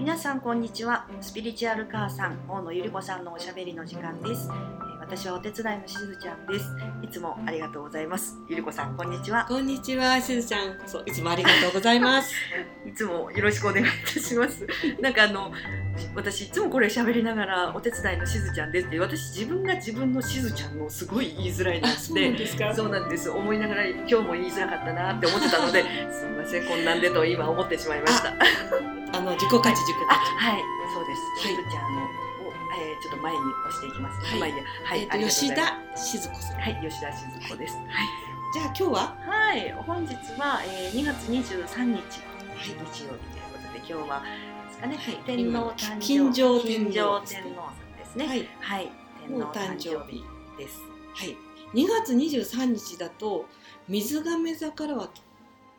皆さんこんにちは。スピリチュアル母さん大野ゆり子さんのおしゃべりの時間です。えー私はお手伝いのしずちゃんです。いつもありがとうございます。ゆり子さんこんにちは。こんにちは、しずちゃんこそいつもありがとうございます。いつもよろしくお願いいたします。なんかあの私いつもこれ喋りながらお手伝いのしずちゃんですって私自分が自分のしずちゃんのすごい言いづらいなあ、っそうなんてですか？そうなんです。思いながら今日も言いづらかったなって思ってたので すみませんこんなんでと今思ってしまいましたあの自己価値自己あ価値。はい、そうです。はいちゃんのを、えー、ちょっと前に押していきます。はい。はい、えっ、ありと吉田静子さん。す。はい、吉田しず子です。じゃあ今日は？はい、はい、本日は、えー、2月23日、日曜日ということで、今日はですかね、はい天皇誕生金城天皇さんですね。はいはい、天皇誕誕生日生日。です。はい。2月23日だと水亀座からは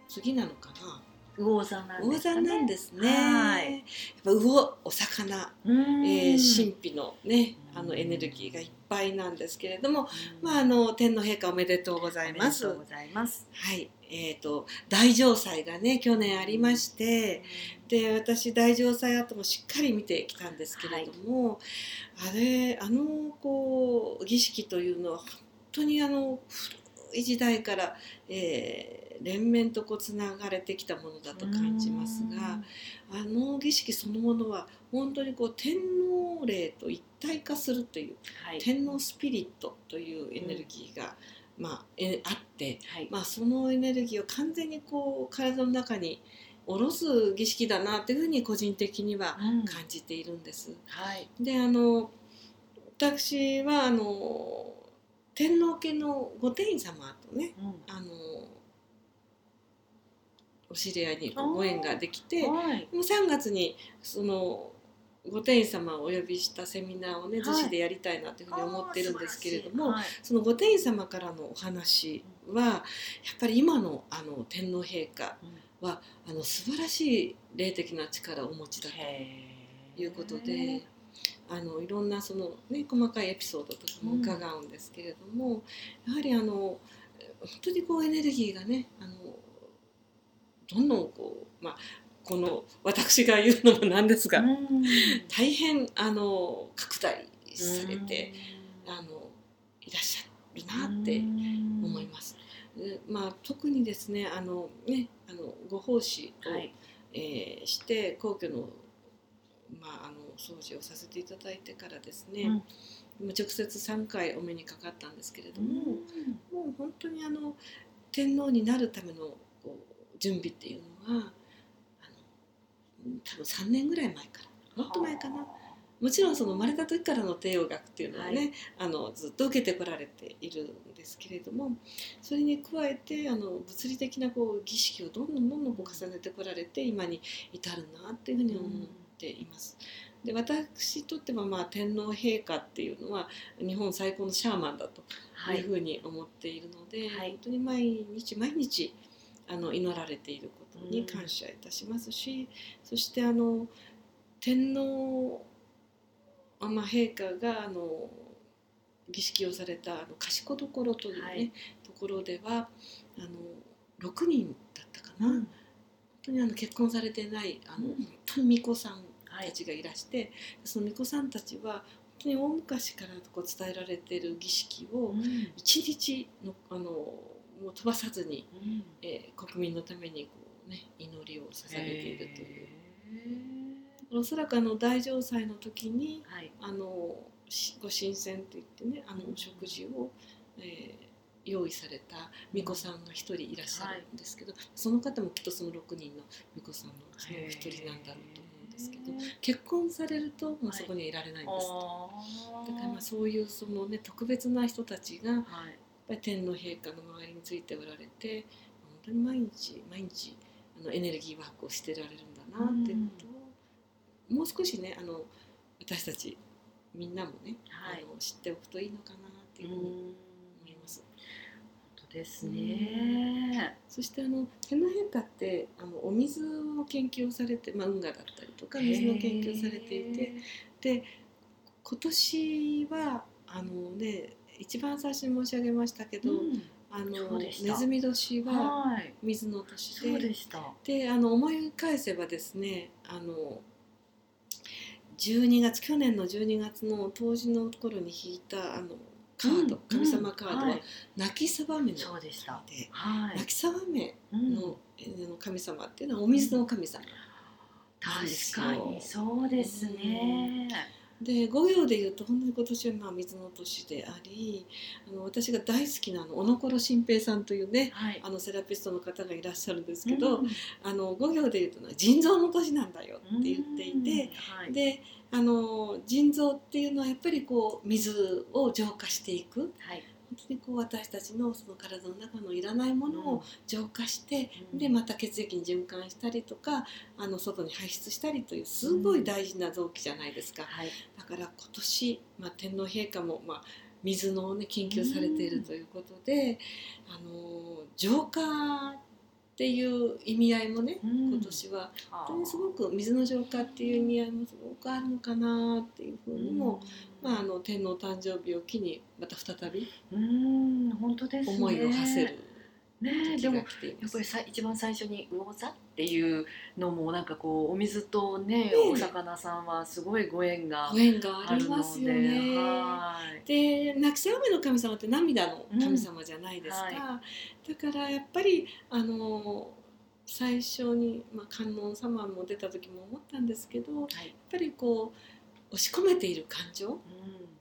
次なのかな？魚座なん魚ですかね。座なんですね。はいやっぱ魚お魚、うーん。えー、神秘のねうんあのエネルギーがいっぱいなんですけれども、うんまああの天皇陛下おめでとうございます。おめでとうございます。はい、えー、と大城祭がね去年ありましてで私大城祭後もしっかり見てきたんですけれども、あれあのこう儀式というのは本当にあの古い時代から、えー連綿とこうつながれてきたものだと感じますがあの儀式そのものは本当にこう天皇霊と一体化するというはい、天皇スピリットというエネルギーが、まあ、えあって。はい、まあ、そのエネルギーを完全にこう体の中に下ろす儀式だなというふうに個人的にはうん。感じているんです。はい、であの私はあの天皇家の御殿様とねうん。あのお知り合いにこうご縁ができてもはい、う3月にその御殿様をお呼びしたセミナーをねはい。逗子でやりたいなというふうに思ってるんですけれども、あー素晴らしい。その御殿様からのお話はやっぱり今のあの天皇陛下はいはあの素晴らしい霊的な力をお持ちだということであのいろんなその、ね、細かいエピソードとかも伺うんですけれども、やはりあの本当にこうエネルギーがねあのどんどんこう、まあ、この私が言うのもなんですが、うん。大変あの拡大されて、あのいらっしゃるなって思います。でまあ、特にですねあのねあのご奉仕を、はい、えーして皇居の,、まあ、あの掃除をさせていただいてからですね、うん。直接3回お目にかかったんですけれども、もう本当にあの天皇になるための準備っていうのはあの多分3年ぐらい前からもっと前かな。もちろんその生まれた時からの帝王学っていうのはね、はいあのずっと受けてこられているんですけれどもそれに加えてあの物理的なこう儀式をどんどんどんどんこう重ねてこられて今に至るなっていうふうに思っています。で私にとってはまあ天皇陛下っていうのは日本最高のシャーマンだとはいいうふうに思っているので、はい本当に毎日毎日あの祈られていることに感謝いたしますし、そしてあの天皇あまあ陛下があの儀式をされたあの賢所というね、はい。ところではあの6人だったかな、本当にあの結婚されてないあの、うん。本当に巫女さんはいたちがいらして、その巫女さんたちは本当に大昔からこう伝えられている儀式をうん。一日のあのもう飛ばさずに、うん。えー国民のためにこう、ね、祈りを捧げているという。へおそらくあの大城祭の時にーはい、あのしご神仙といってねあのお食事を、えー用意された巫女さんが一人いらっしゃるんですけど、その方もきっとその6人の巫女さんのその一人なんだろうと思うんですけど結婚されるともうそこにはいられないんです、あだからまあそういうその、ね、特別な人たちがはい天皇陛下の周りについておられて本当に毎日毎日あのエネルギーワークをしてられるんだなっていうことを、もう少しねあの私たちみんなもね、はい。あの知っておくといいのかなっていうふうに思います。本当ですね。そしてあの天皇陛下ってあのお水の研究をされて、まあ、運河だったりとか水の研究をされていてで今年はあのね一番最初に申し上げましたけど、うん。あのネズミ年ははい、水の年で。でした。であの思い返せばですねあの12月去年の12月の冬至の頃に引いたあのカード、神様カードは、はい。泣きさばめのそうでした。ではい。泣きさばめうん。の,、神様っていうのはお水の神様、確かにそうですね。で五行でいうと本当に今年はまあ水の年でありあの私が大好きなあの小野頃新平さんというねはい。あのセラピストの方がいらっしゃるんですけど、うん。あの五行でいうとね腎臓の年なんだよって言っていて、、はい、であの腎臓っていうのはやっぱりこう水を浄化していく。はい、本当にこう私たちのその体の中のいらないものを浄化して、うん。でまた血液に循環したりとかあの外に排出したりというすごい大事な臓器じゃないですか、はい、だから今年、まあ、天皇陛下も、まあ、水の、ね、研究されているということで、あの浄化っていう意味合いもね、うん。今年はあ。本当にすごく水の浄化っていう意味合いもすごくあるのかなっていうふうにも、まあ、あの天皇誕生日を機にまた再びうん、本当ですね。思いを馳せるねでもやが来ています。っぱりさ一番最初に魚座っていうのもなんかこうお水とねねえお魚さんはすごいご縁がご縁がああるのりますよで、ね。はい。で泣きさめの神様って涙の神様じゃないですか、うんはだからやっぱりあの最初に、まあ、観音様も出た時も思ったんですけどやっはい。ぱりこう押し込めている感情、う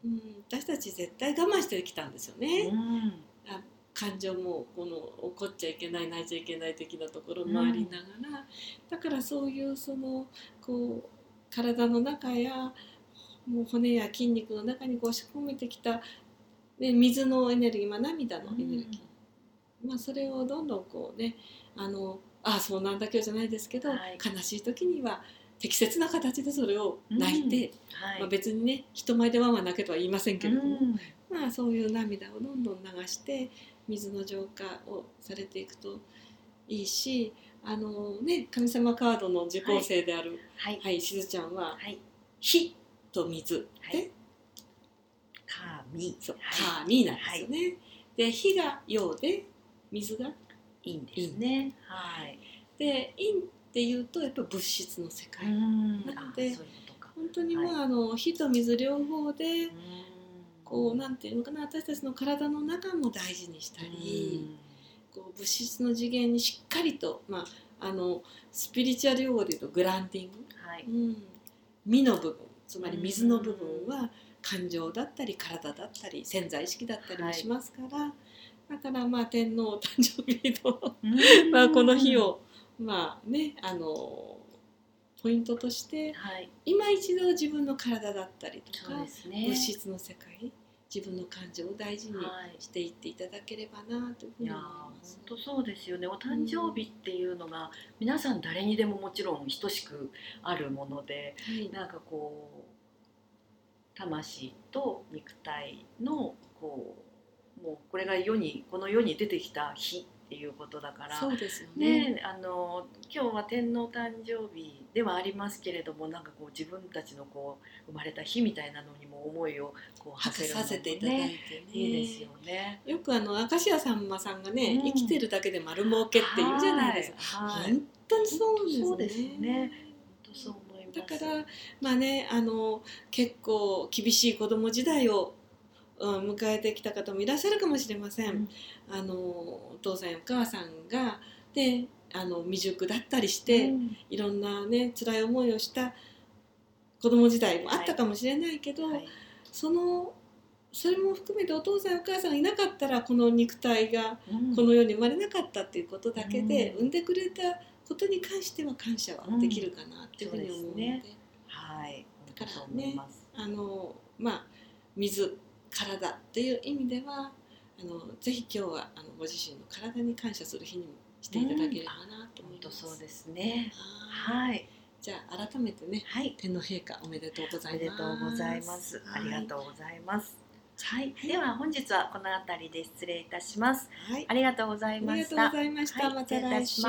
うん、私たち絶対我慢してきたんですよん。ね、うん。感情もこの怒っちゃいけない泣いちゃいけない的なところもありながら、だからそういうそのこう体の中やもう骨や筋肉の中にこう押し込めてきた、ね、水のエネルギー、まあ、涙のエネルギー、まあ、それをどんどんこうねあのああそうなんだけどじゃないですけど、はい。悲しい時には適切な形でそれを泣いて、はい。まあ、別にね人前でワンワン泣けとは言いませんけれども、うんまあ、そういう涙をどんどん流して水の浄化をされていくといいしあの、ね、神様カードの受講生である、はい。はいしずちゃんははい。火と水はいで、神。そうはい神なんですよね。で火が陽で水がいいんですね。はい。で陰っていうとやっぱり物質の世界、うん。なので。本当にまあ,、はあの火と水両方でうん。こうなんていうのかな私たちの体の中も大事にしたり。こう物質の次元にしっかりと、まあ、あのスピリチュアル用語で言うとグランディング、はい。うん、身の部分。つまり水の部分は感情だったり体だったり潜在意識だったりもしますから、だからまあ天皇誕生日の、まあ、この日をまあねあのポイントとしてはい。今一度自分の体だったりとか、ね。物質の世界自分の感情を大事にはい。していっていただければなというふうに思います。本当そうですよねお誕生日っていうのが皆さん誰にでももちろん等しくあるものではいなんかこう魂と肉体のこうもうこれが世にこの世に出てきた日っていうことだからそうですよね。ねあの今日は天皇誕生日ではありますけれどもなんかこう自分たちのこう生まれた日みたいなのにも思いをこう馳せるのもさせていただいてね。いいですよね。よくあの明石家さんまさんがね、うん生きてるだけで丸儲けって言うじゃないですか。本当にそうですね。だからまあねあの結構厳しい子供時代を、うん、迎えてきた方もいらっしゃるかもしれません。うん。あのお父さんやお母さんがであの未熟だったりして、うん。いろんなね辛い思いをした子供時代もあったかもしれないけど、はい。そのそれも含めてお父さんお母さんがいなかったらこの肉体がうん。この世に生まれなかったっていうことだけで、うん。産んでくれたことに関しては感謝はできるかなっていうふうに思うので,、はい。だからね。あのまあ水体っていう意味ではあのぜひ今日はあのご自身の体に感謝する日にもしていただければなと思本います。当そうですね。はいはい。じゃあ改めてねはい。天皇陛下おめでとうございます。おめでとうございます。ありがう。とうございます。はい。では本日はこの辺りで失礼いたします。はい。ありがとうございありがとうました。ございました。はいまた来週。